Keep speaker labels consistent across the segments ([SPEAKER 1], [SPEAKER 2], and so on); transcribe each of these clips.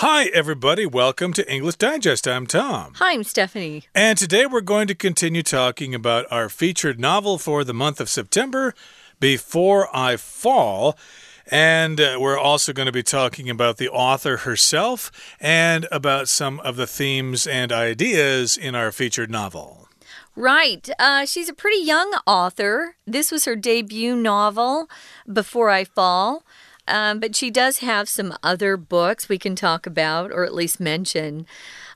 [SPEAKER 1] Hi, everybody. Welcome to English Digest. I'm Tom.
[SPEAKER 2] Hi, I'm Stephanie.
[SPEAKER 1] And today we're going to continue talking about our featured novel for the month of September, Before I Fall. And uh, we're also going to be talking about the author herself and about some of the themes and ideas in our featured novel.
[SPEAKER 2] Right. Uh, she's a pretty young author. This was her debut novel, Before I Fall. Um, but she does have some other books we can talk about, or at least mention.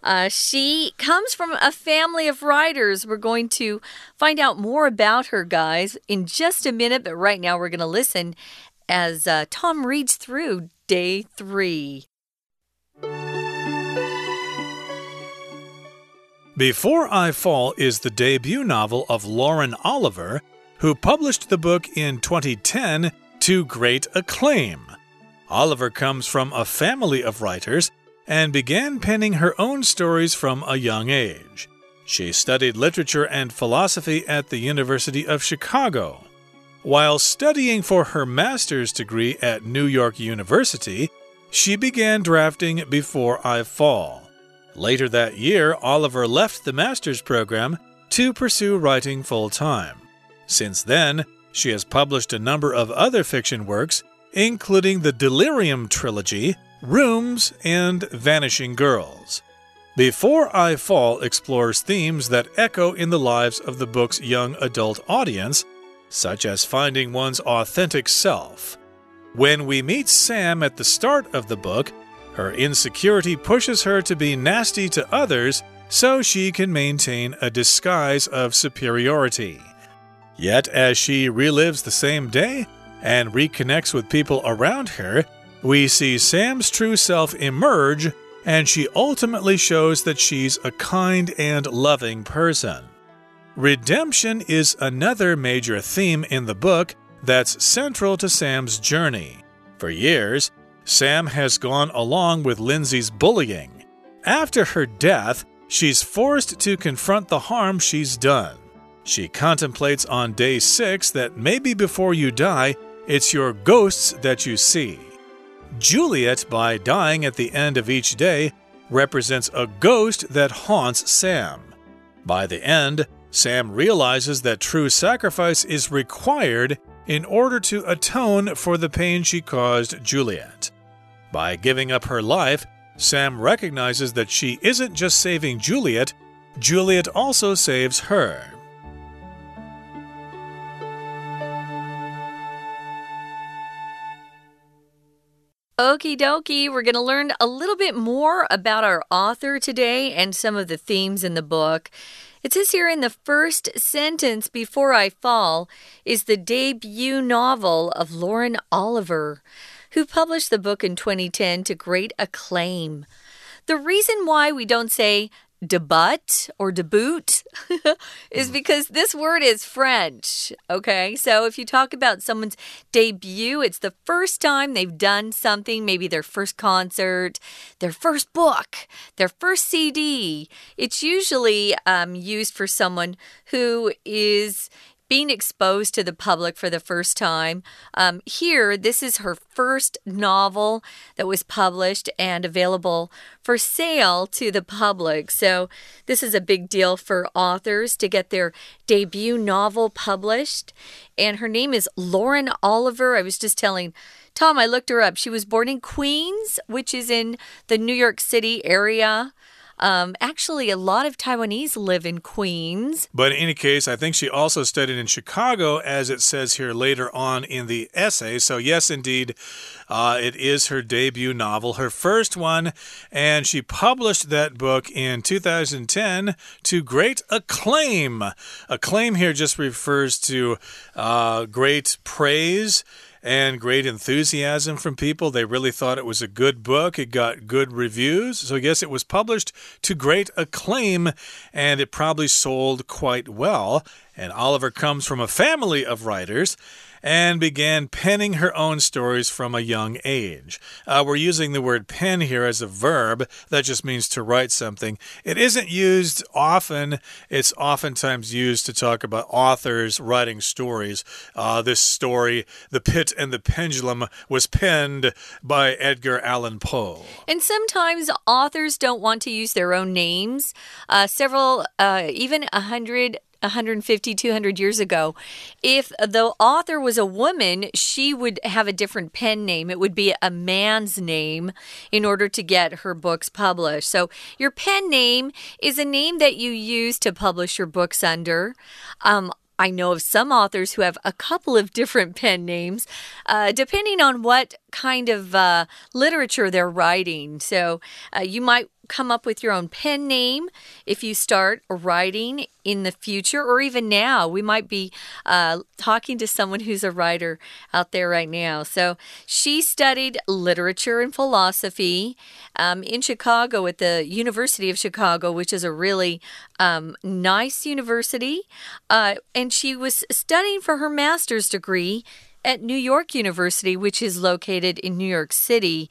[SPEAKER 2] Uh, she comes from a family of writers. We're going to find out more about her, guys, in just a minute. But right now, we're going to listen as uh, Tom reads through day three.
[SPEAKER 1] Before I Fall is the debut novel of Lauren Oliver, who published the book in 2010 to great acclaim. Oliver comes from a family of writers and began penning her own stories from a young age. She studied literature and philosophy at the University of Chicago. While studying for her master's degree at New York University, she began drafting Before I Fall. Later that year, Oliver left the master's program to pursue writing full time. Since then, she has published a number of other fiction works, including the Delirium trilogy, Rooms, and Vanishing Girls. Before I Fall explores themes that echo in the lives of the book's young adult audience, such as finding one's authentic self. When we meet Sam at the start of the book, her insecurity pushes her to be nasty to others so she can maintain a disguise of superiority. Yet, as she relives the same day and reconnects with people around her, we see Sam's true self emerge, and she ultimately shows that she's a kind and loving person. Redemption is another major theme in the book that's central to Sam's journey. For years, Sam has gone along with Lindsay's bullying. After her death, she's forced to confront the harm she's done. She contemplates on day six that maybe before you die, it's your ghosts that you see. Juliet, by dying at the end of each day, represents a ghost that haunts Sam. By the end, Sam realizes that true sacrifice is required in order to atone for the pain she caused Juliet. By giving up her life, Sam recognizes that she isn't just saving Juliet, Juliet also saves her.
[SPEAKER 2] Okie dokie, we're going to learn a little bit more about our author today and some of the themes in the book. It says here in the first sentence, Before I Fall, is the debut novel of Lauren Oliver, who published the book in 2010 to great acclaim. The reason why we don't say debut or debut is mm. because this word is French. Okay, so if you talk about someone's debut, it's the first time they've done something, maybe their first concert, their first book, their first CD. It's usually um, used for someone who is being exposed to the public for the first time. Um, here, this is her first novel that was published and available for sale to the public. So, this is a big deal for authors to get their debut novel published. And her name is Lauren Oliver. I was just telling Tom, I looked her up. She was born in Queens, which is in the New York City area. Um, actually, a lot of Taiwanese live in Queens.
[SPEAKER 1] But in any case, I think she also studied in Chicago, as it says here later on in the essay. So, yes, indeed, uh, it is her debut novel, her first one, and she published that book in 2010 to great acclaim. Acclaim here just refers to uh, great praise and great enthusiasm from people. They really thought it was a good book. It got good reviews. So, yes, it was published to great acclaim and it probably sold quite well. And Oliver comes from a family of writers. And began penning her own stories from a young age. Uh, we're using the word pen here as a verb. That just means to write something. It isn't used often, it's oftentimes used to talk about authors writing stories. Uh, this story, The Pit and the Pendulum, was penned by Edgar Allan Poe.
[SPEAKER 2] And sometimes authors don't want to use their own names. Uh, several, uh, even a hundred 150, 200 years ago, if the author was a woman, she would have a different pen name. It would be a man's name in order to get her books published. So, your pen name is a name that you use to publish your books under. Um, I know of some authors who have a couple of different pen names, uh, depending on what kind of uh, literature they're writing. So uh, you might come up with your own pen name if you start writing in the future or even now. We might be uh, talking to someone who's a writer out there right now. So she studied literature and philosophy um, in Chicago at the University of Chicago, which is a really um, nice university. Uh, and she was studying for her master's degree at New York University, which is located in New York City,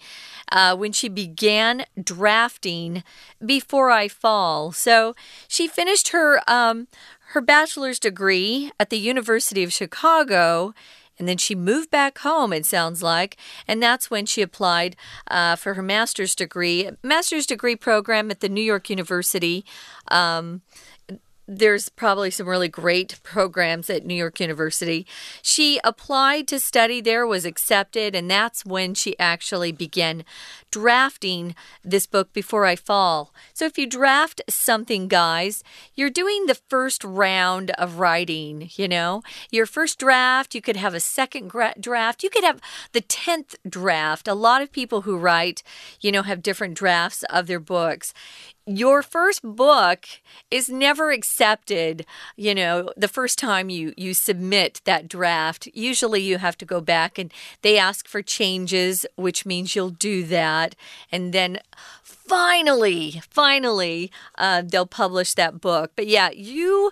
[SPEAKER 2] uh, when she began drafting Before I Fall. So she finished her um, her bachelor's degree at the University of Chicago. And then she moved back home, it sounds like. And that's when she applied uh, for her master's degree, master's degree program at the New York University. Um, there's probably some really great programs at New York University. She applied to study there, was accepted, and that's when she actually began drafting this book before I fall. So if you draft something, guys, you're doing the first round of writing, you know? Your first draft, you could have a second draft, you could have the 10th draft. A lot of people who write, you know, have different drafts of their books your first book is never accepted you know the first time you you submit that draft usually you have to go back and they ask for changes which means you'll do that and then finally finally uh, they'll publish that book but yeah you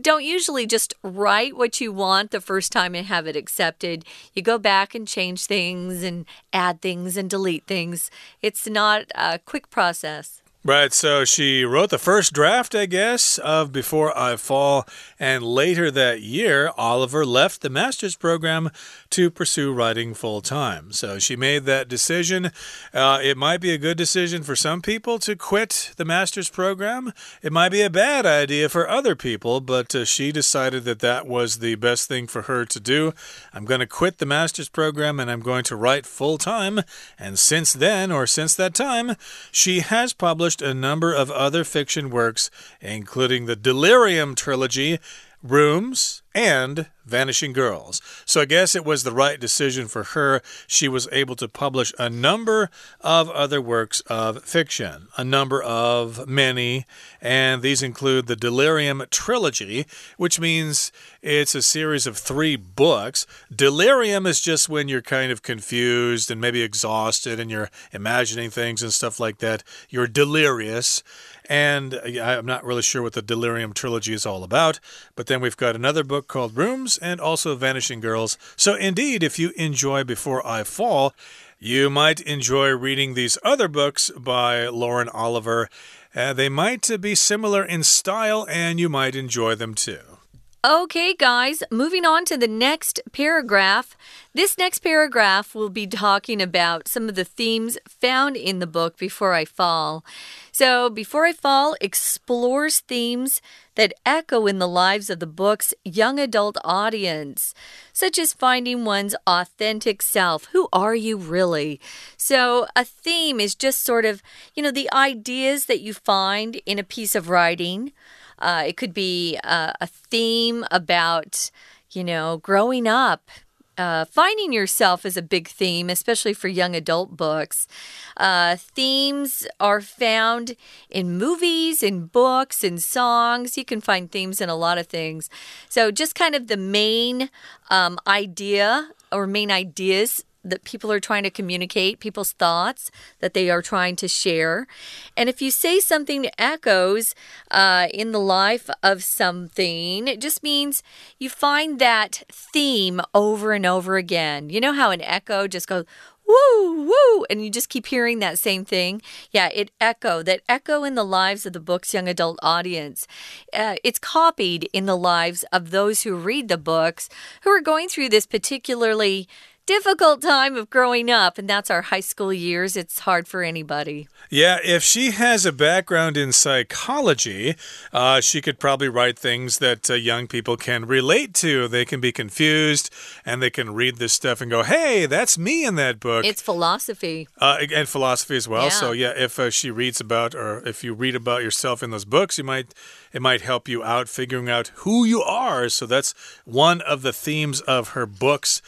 [SPEAKER 2] don't usually just write what you want the first time and have it accepted. You go back and change things and add things and delete things. It's not a quick process.
[SPEAKER 1] Right, so she wrote the first draft, I guess, of Before I Fall, and later that year, Oliver left the master's program to pursue writing full time. So she made that decision. Uh, it might be a good decision for some people to quit the master's program, it might be a bad idea for other people, but uh, she decided that that was the best thing for her to do. I'm going to quit the master's program and I'm going to write full time. And since then, or since that time, she has published published a number of other fiction works, including the Delirium trilogy, Rooms, and Vanishing Girls. So I guess it was the right decision for her. She was able to publish a number of other works of fiction, a number of many, and these include the Delirium Trilogy, which means it's a series of three books. Delirium is just when you're kind of confused and maybe exhausted and you're imagining things and stuff like that. You're delirious. And I'm not really sure what the Delirium trilogy is all about. But then we've got another book called Rooms and also Vanishing Girls. So, indeed, if you enjoy Before I Fall, you might enjoy reading these other books by Lauren Oliver. Uh, they might be similar in style, and you might enjoy them too.
[SPEAKER 2] Okay, guys, moving on to the next paragraph. This next paragraph will be talking about some of the themes found in the book Before I Fall. So, Before I Fall explores themes that echo in the lives of the book's young adult audience, such as finding one's authentic self. Who are you really? So, a theme is just sort of, you know, the ideas that you find in a piece of writing. Uh, it could be uh, a theme about, you know, growing up. Uh, finding yourself is a big theme, especially for young adult books. Uh, themes are found in movies, in books, in songs. You can find themes in a lot of things. So, just kind of the main um, idea or main ideas that people are trying to communicate, people's thoughts that they are trying to share. And if you say something echoes uh, in the life of something, it just means you find that theme over and over again. You know how an echo just goes, woo, woo, and you just keep hearing that same thing. Yeah, it echo, that echo in the lives of the book's young adult audience. Uh, it's copied in the lives of those who read the books who are going through this particularly difficult time of growing up, and that's our high school years. It's hard for anybody.
[SPEAKER 1] Yeah, if she has a background in psychology, uh, she could probably write things that uh, young people can relate to. They can be confused and they can read this stuff and go, hey, that's me in that book.
[SPEAKER 2] It's philosophy.
[SPEAKER 1] Uh, and philosophy as well.
[SPEAKER 2] Yeah.
[SPEAKER 1] So, yeah, if uh, she reads about or if you read about yourself in those books, you might it might help you out figuring out who you are. So, that's one of the themes of her books.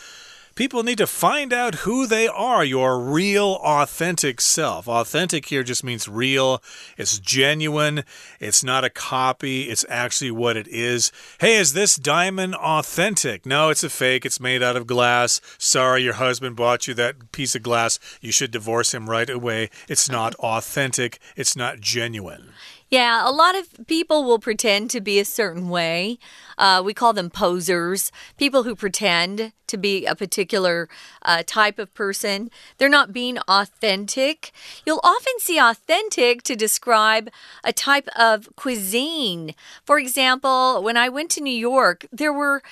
[SPEAKER 1] People need to find out who they are, your real, authentic self. Authentic here just means real, it's genuine, it's not a copy, it's actually what it is. Hey, is this diamond authentic? No, it's a fake, it's made out of glass. Sorry, your husband bought you that piece of glass. You should divorce him right away. It's not authentic, it's not genuine.
[SPEAKER 2] Yeah, a lot of people will pretend to be a certain way. Uh, we call them posers, people who pretend to be a particular uh, type of person. They're not being authentic. You'll often see authentic to describe a type of cuisine. For example, when I went to New York, there were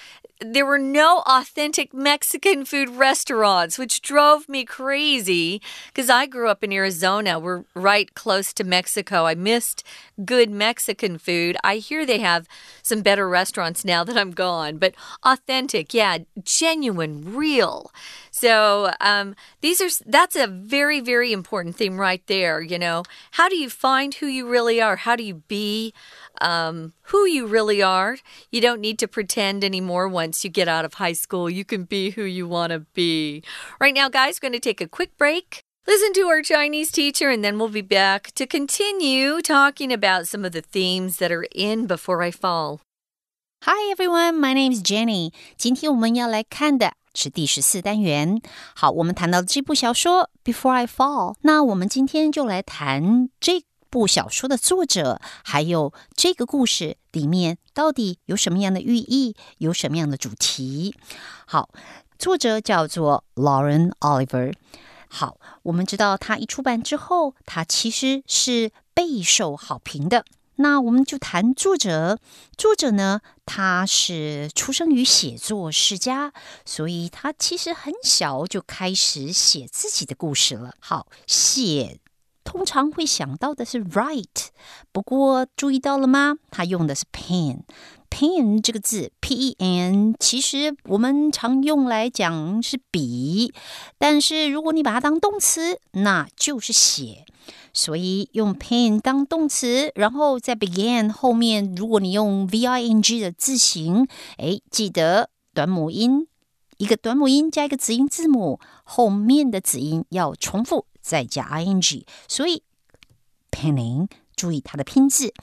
[SPEAKER 2] there were no authentic Mexican food restaurants, which drove me crazy because I grew up in Arizona. We're right close to Mexico. I missed good Mexican food. I hear they have some better restaurants now that I'm gone, but authentic, yeah, genuine, real. So um, these are that's a very very important theme right there. You know, how do you find who you really are? How do you be um, who you really are? You don't need to pretend anymore. Once you get out of high school, you can be who you want to be. Right now, guys, going to take a quick break. Listen to our Chinese teacher, and then we'll be back to continue talking about some of the themes that are in Before I Fall.
[SPEAKER 3] Hi everyone, my name is Jenny. 今天我们要来看的是第十四单元。好，我们谈到这部小说《Before I Fall》，那我们今天就来谈这 部小说的作者，还有这个故事里面到底有什么样的寓意，有什么样的主题。好，作者叫做 Lauren Oliver。好，我们知道他一出版之后，他其实是备受好评的。那我们就谈作者。作者呢，他是出生于写作世家，所以他其实很小就开始写自己的故事了。好，写通常会想到的是 write，不过注意到了吗？他用的是 pen。pen 这个字，p e n，其实我们常用来讲是笔，但是如果你把它当动词，那就是写。所以用 pen 当动词，然后在 began 后面，如果你用 v i n g 的字形，哎，记得短母音一个短母音加一个子音字母，后面的子音要重复再加 i n g。所以 penning，注意它的拼字。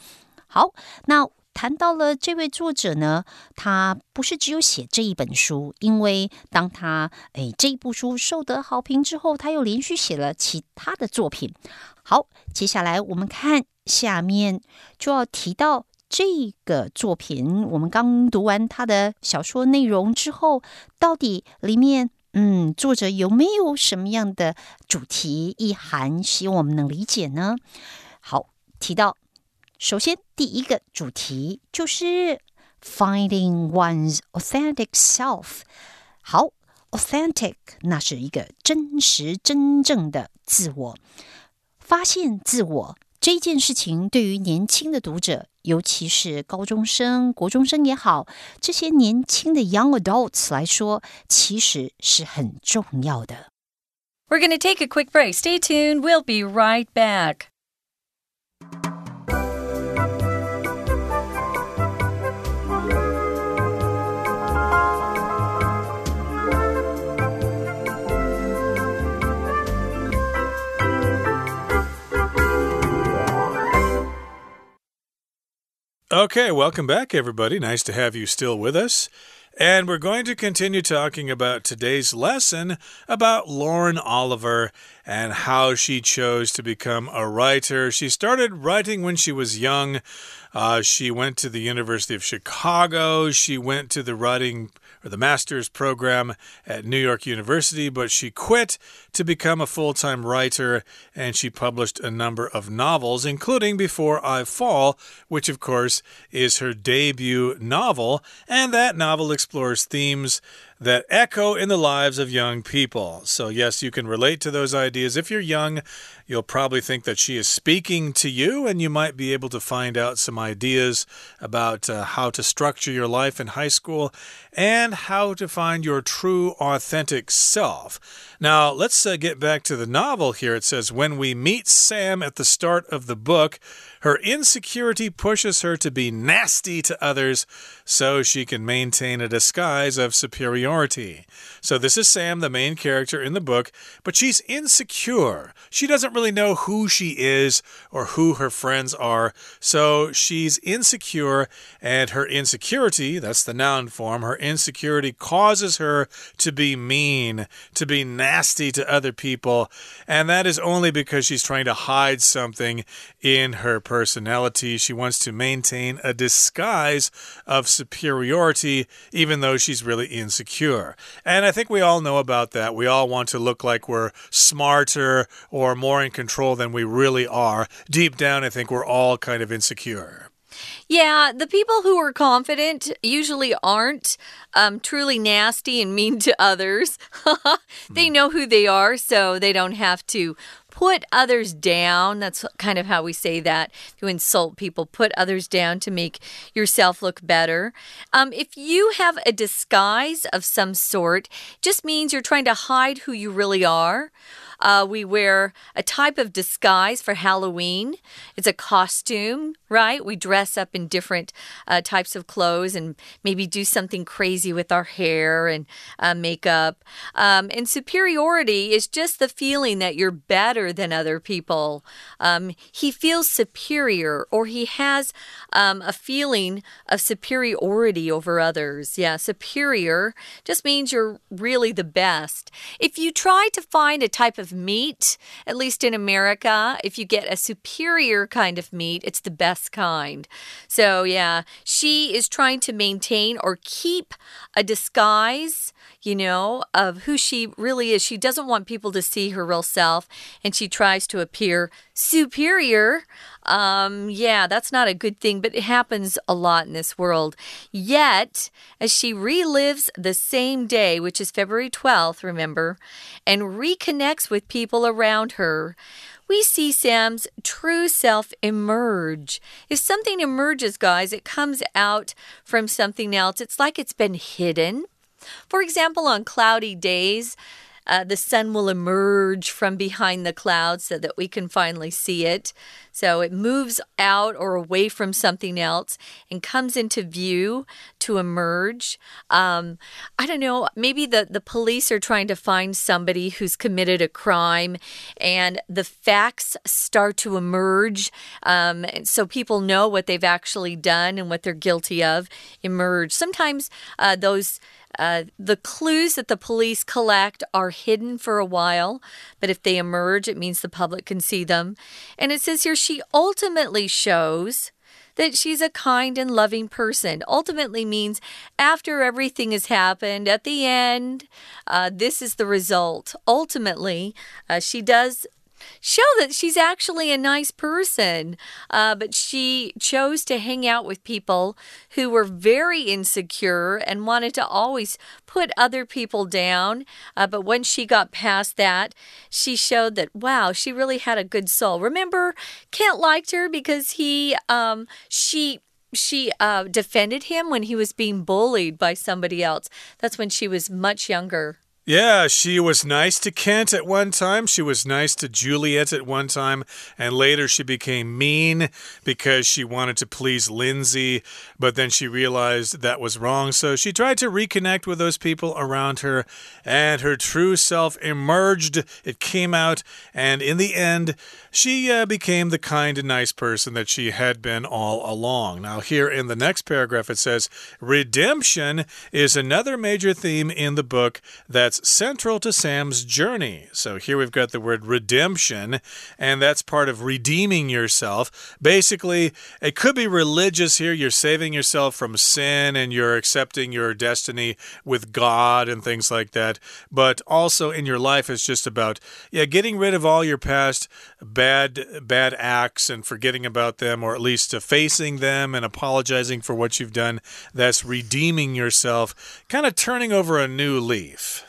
[SPEAKER 3] 好，那。谈到了这位作者呢，他不是只有写这一本书，因为当他诶这一部书受得好评之后，他又连续写了其他的作品。好，接下来我们看下面就要提到这个作品。我们刚读完他的小说内容之后，到底里面嗯作者有没有什么样的主题意涵，希望我们能理解呢？好，提到。首先，第一个主题就是 finding one's authentic self。好，authentic 那是一个真实、真正的自我。发现自我这件事情，对于年轻的读者，尤其是高中生、国中生也好，这些年轻的 young adults 来说，其实是很重要的。
[SPEAKER 2] We're going to take a quick break. Stay tuned. We'll be right back.
[SPEAKER 1] Okay, welcome back, everybody. Nice to have you still with us. And we're going to continue talking about today's lesson about Lauren Oliver and how she chose to become a writer. She started writing when she was young. Uh, she went to the University of Chicago. She went to the writing or the master's program at New York University, but she quit to become a full time writer and she published a number of novels, including Before I Fall, which, of course, is her debut novel. And that novel explores themes that echo in the lives of young people. So, yes, you can relate to those ideas. If you're young, you'll probably think that she is speaking to you, and you might be able to find out some ideas about uh, how to structure your life in high school and how to find your true, authentic self. Now, let's uh, get back to the novel here. It says, When we meet Sam at the start of the book, her insecurity pushes her to be nasty to others so she can maintain a disguise of superiority. So, this is Sam, the main character in the book, but she's insecure. She doesn't really know who she is or who her friends are, so she's insecure, and her insecurity that's the noun form her insecurity causes her to be mean, to be nasty to other people, and that is only because she's trying to hide something in her personality. She wants to maintain a disguise of superiority, even though she's really insecure. And I think we all know about that. We all want to look like we're smarter or more in control than we really are. Deep down, I think we're all kind of insecure.
[SPEAKER 2] Yeah, the people who are confident usually aren't um, truly nasty and mean to others. they hmm. know who they are, so they don't have to put others down. That's kind of how we say that. To insult people, put others down to make yourself look better. Um, if you have a disguise of some sort, just means you're trying to hide who you really are. Uh, we wear a type of disguise for Halloween. It's a costume, right? We dress up in different uh, types of clothes and maybe do something crazy with our hair and uh, makeup. Um, and superiority is just the feeling that you're better than other people. Um, he feels superior or he has um, a feeling of superiority over others. Yeah, superior just means you're really the best. If you try to find a type of of meat, at least in America. If you get a superior kind of meat, it's the best kind. So, yeah, she is trying to maintain or keep a disguise you know, of who she really is. She doesn't want people to see her real self, and she tries to appear superior. Um, yeah, that's not a good thing, but it happens a lot in this world. Yet, as she relives the same day, which is February 12th, remember, and reconnects with people around her, we see Sam's true self emerge. If something emerges, guys, it comes out from something else. It's like it's been hidden. For example, on cloudy days, uh, the sun will emerge from behind the clouds so that we can finally see it. So it moves out or away from something else and comes into view to emerge. Um, I don't know, maybe the, the police are trying to find somebody who's committed a crime and the facts start to emerge. Um, so people know what they've actually done and what they're guilty of emerge. Sometimes uh, those uh, the clues that the police collect are hidden for a while, but if they emerge, it means the public can see them. And it says here she ultimately shows that she's a kind and loving person. Ultimately means after everything has happened, at the end, uh, this is the result. Ultimately, uh, she does show that she's actually a nice person. Uh, but she chose to hang out with people who were very insecure and wanted to always put other people down. Uh, but when she got past that, she showed that, wow, she really had a good soul. Remember, Kent liked her because he, um, she, she uh, defended him when he was being bullied by somebody else. That's when she was much younger.
[SPEAKER 1] Yeah, she was nice to Kent at one time. She was nice to Juliet at one time. And later she became mean because she wanted to please Lindsay. But then she realized that was wrong. So she tried to reconnect with those people around her. And her true self emerged. It came out. And in the end, she uh, became the kind and nice person that she had been all along. Now, here in the next paragraph, it says redemption is another major theme in the book that's central to Sam's journey. So here we've got the word redemption, and that's part of redeeming yourself. Basically, it could be religious here. You're saving yourself from sin and you're accepting your destiny with God and things like that. But also in your life, it's just about, yeah, getting rid of all your past bad, bad acts and forgetting about them, or at least facing them and apologizing for what you've done. That's redeeming yourself, kind of turning over a new leaf.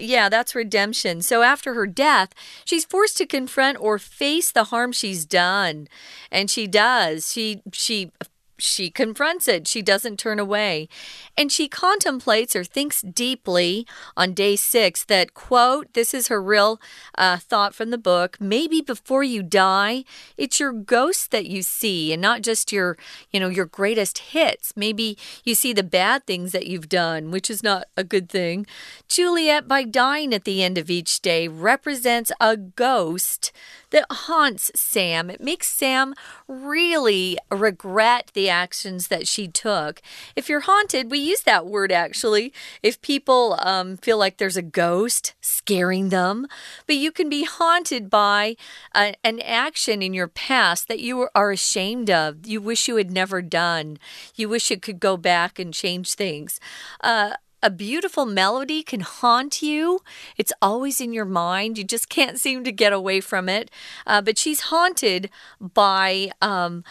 [SPEAKER 2] Yeah, that's redemption. So after her death, she's forced to confront or face the harm she's done. And she does. She she she confronts it. She doesn't turn away. And she contemplates or thinks deeply on day six that, quote, this is her real uh, thought from the book. Maybe before you die, it's your ghost that you see and not just your, you know, your greatest hits. Maybe you see the bad things that you've done, which is not a good thing. Juliet, by dying at the end of each day, represents a ghost that haunts Sam. It makes Sam really regret the actions that she took. If you're haunted, we use that word actually. If people um, feel like there's a ghost scaring them, but you can be haunted by a, an action in your past that you are ashamed of. You wish you had never done. You wish it could go back and change things. Uh, a beautiful melody can haunt you. It's always in your mind. You just can't seem to get away from it. Uh, but she's haunted by. Um,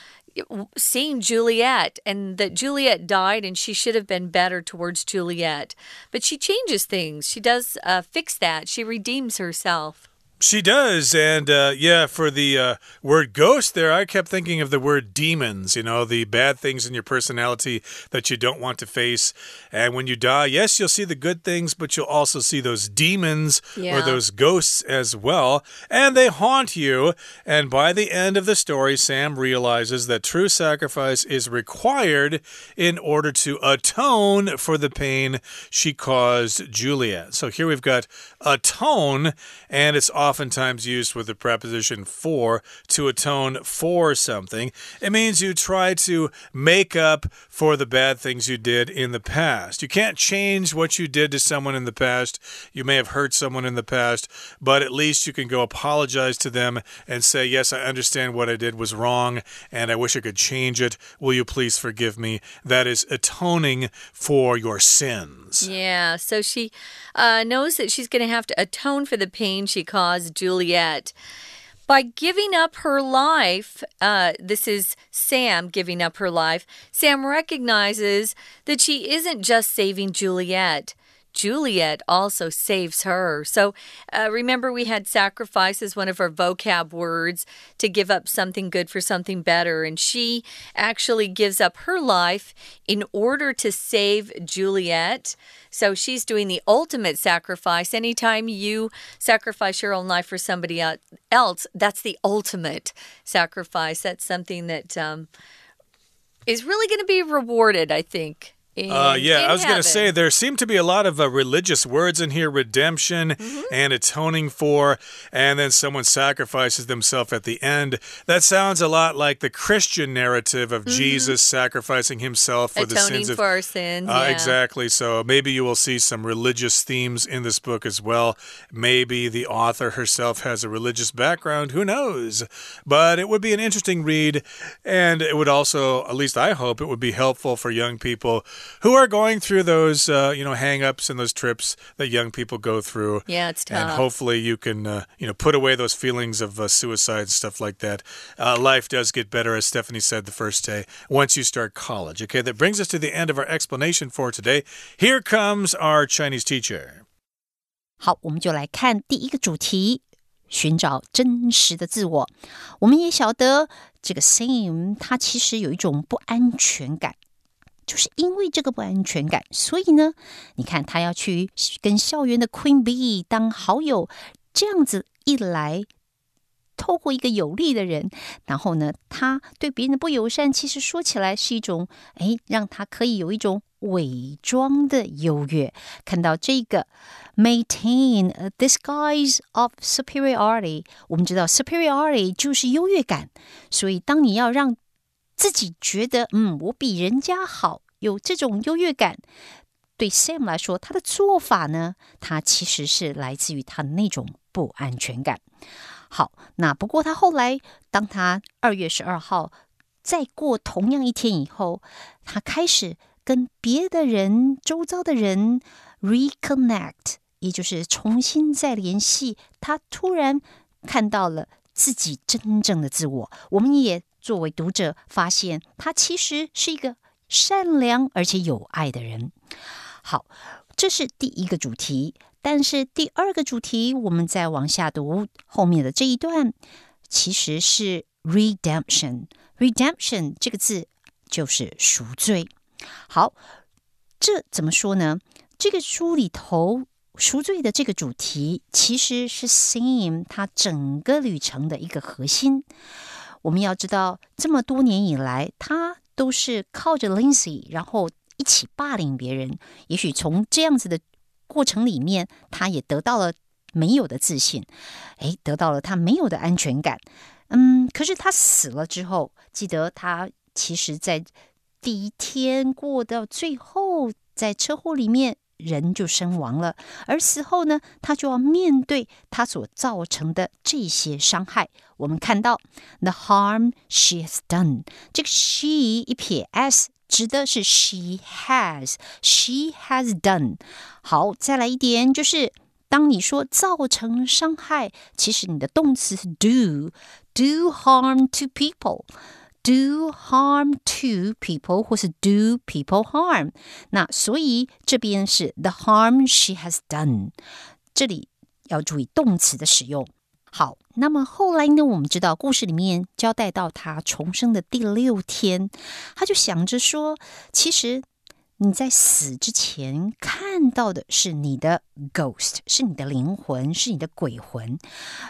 [SPEAKER 2] seeing Juliet and that Juliet died and she should have been better towards Juliet. But she changes things. She does uh, fix that. She redeems herself.
[SPEAKER 1] She does, and uh, yeah, for the uh, word ghost there, I kept thinking of the word demons, you know, the bad things in your personality that you don't want to face. And when you die, yes, you'll see the good things, but you'll also see those demons yeah. or those ghosts as well, and they haunt you. And by the end of the story, Sam realizes that true sacrifice is required in order to atone for the pain she caused Juliet. So here we've got atone, and it's oftentimes used with the preposition for to atone for something. It means you try to make up for the bad things you did in the past. You can't change what you did to someone in the past. You may have hurt someone in the past, but at least you can go apologize to them and say, Yes, I understand what I did was wrong, and I wish I could change it. Will you please forgive me? That is atoning for your sins.
[SPEAKER 2] Yeah, so she uh, knows that she's going to have to atone for the pain she caused Juliet. By giving up her life, uh, this is Sam giving up her life, Sam recognizes that she isn't just saving Juliet. Juliet also saves her. So uh, remember, we had sacrifice as one of our vocab words to give up something good for something better. And she actually gives up her life in order to save Juliet. So she's doing the ultimate sacrifice. Anytime you sacrifice your own life for somebody else, that's the ultimate sacrifice. That's something that um, is really going to be rewarded, I think.
[SPEAKER 1] Uh, yeah, I was going to say there seem to be a lot of uh, religious words in here redemption mm -hmm. and atoning for, and then someone sacrifices themselves at the end. That sounds a lot like the Christian narrative of mm -hmm. Jesus sacrificing himself for
[SPEAKER 2] atoning
[SPEAKER 1] the sins
[SPEAKER 2] of for our sins. Uh,
[SPEAKER 1] yeah. Exactly. So maybe you will see some religious themes in this book as well. Maybe the author herself has a religious background. Who knows? But it would be an interesting read, and it would also, at least I hope, it would be helpful for young people who are going through those, uh, you know, hangups and those trips that young people go through.
[SPEAKER 2] Yeah, it's tough.
[SPEAKER 1] And hopefully you can, uh, you know, put away those feelings of uh, suicide and stuff like that. Uh, life does get better, as Stephanie said the first day, once you start college. Okay, that brings us to the end of our explanation for today. Here comes our Chinese teacher.
[SPEAKER 3] 好，我们就来看第一个主题。寻找真实的自我，我们也晓得这个 Sam 他其实有一种不安全感， 就是因为这个不安全感，所以呢，你看他要去跟校园的 Queen Bee 当好友，这样子一来。透过一个有利的人，然后呢，他对别人的不友善，其实说起来是一种，哎，让他可以有一种伪装的优越。看到这个，maintain a disguise of superiority，我们知道 superiority 就是优越感，所以当你要让自己觉得，嗯，我比人家好，有这种优越感，对 Sam 来说，他的做法呢，他其实是来自于他那种不安全感。好，那不过他后来，当他二月十二号再过同样一天以后，他开始跟别的人、周遭的人 reconnect，也就是重新再联系。他突然看到了自己真正的自我。我们也作为读者发现，他其实是一个善良而且有爱的人。好，这是第一个主题。但是第二个主题，我们再往下读后面的这一段，其实是 redemption。redemption 这个字就是赎罪。好，这怎么说呢？这个书里头赎罪的这个主题，其实是 Sam 他整个旅程的一个核心。我们要知道，这么多年以来，他都是靠着 Lindsay，然后一起霸凌别人。也许从这样子的。过程里面，他也得到了没有的自信，哎，得到了他没有的安全感。嗯，可是他死了之后，记得他其实在第一天过到最后，在车祸里面人就身亡了，而死后呢，他就要面对他所造成的这些伤害。我们看到 the harm she has done，这个 she 一撇 s。指的是 she has，she has done。好，再来一点，就是当你说造成伤害，其实你的动词是 do，do harm to people Do harm to people，或是 do people harm。那所以这边是 the harm she has done，这里要注意动词的使用。好，那么后来呢？我们知道故事里面交代到他重生的第六天，他就想着说，其实你在死之前看到的是你的 ghost，是你的灵魂，是你的鬼魂。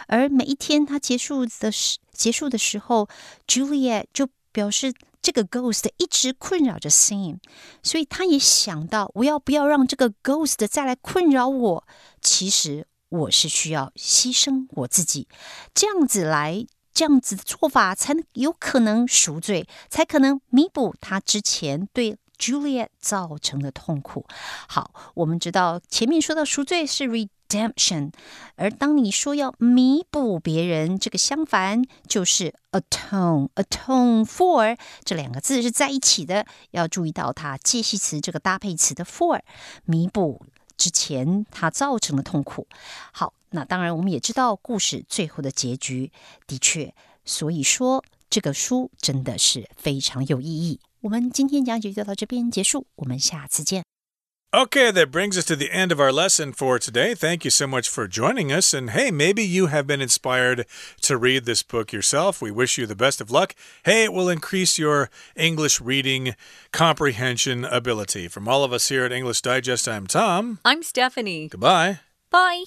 [SPEAKER 3] 而每一天他结束的时结束的时候，Juliet 就表示这个 ghost 一直困扰着 Sam，所以他也想到，我要不要让这个 ghost 再来困扰我？其实。我是需要牺牲我自己，这样子来，这样子的做法才能有可能赎罪，才可能弥补他之前对 Juliet 造成的痛苦。好，我们知道前面说到赎罪是 redemption，而当你说要弥补别人，这个相反就是 atone，atone for 这两个字是在一起的，要注意到它介系词这个搭配词的 for，弥补。之前他造成的痛苦。好，那当然我们也知道故事最后的结局的确，所以说这个书真的是非常有意义。我们今天讲解就到这边结束，我们下次见。
[SPEAKER 1] Okay, that brings us to the end of our lesson for today. Thank you so much for joining us. And hey, maybe you have been inspired to read this book yourself. We wish you the best of luck. Hey, it will increase your English reading comprehension ability. From all of us here at English Digest, I'm Tom.
[SPEAKER 2] I'm Stephanie.
[SPEAKER 1] Goodbye.
[SPEAKER 2] Bye.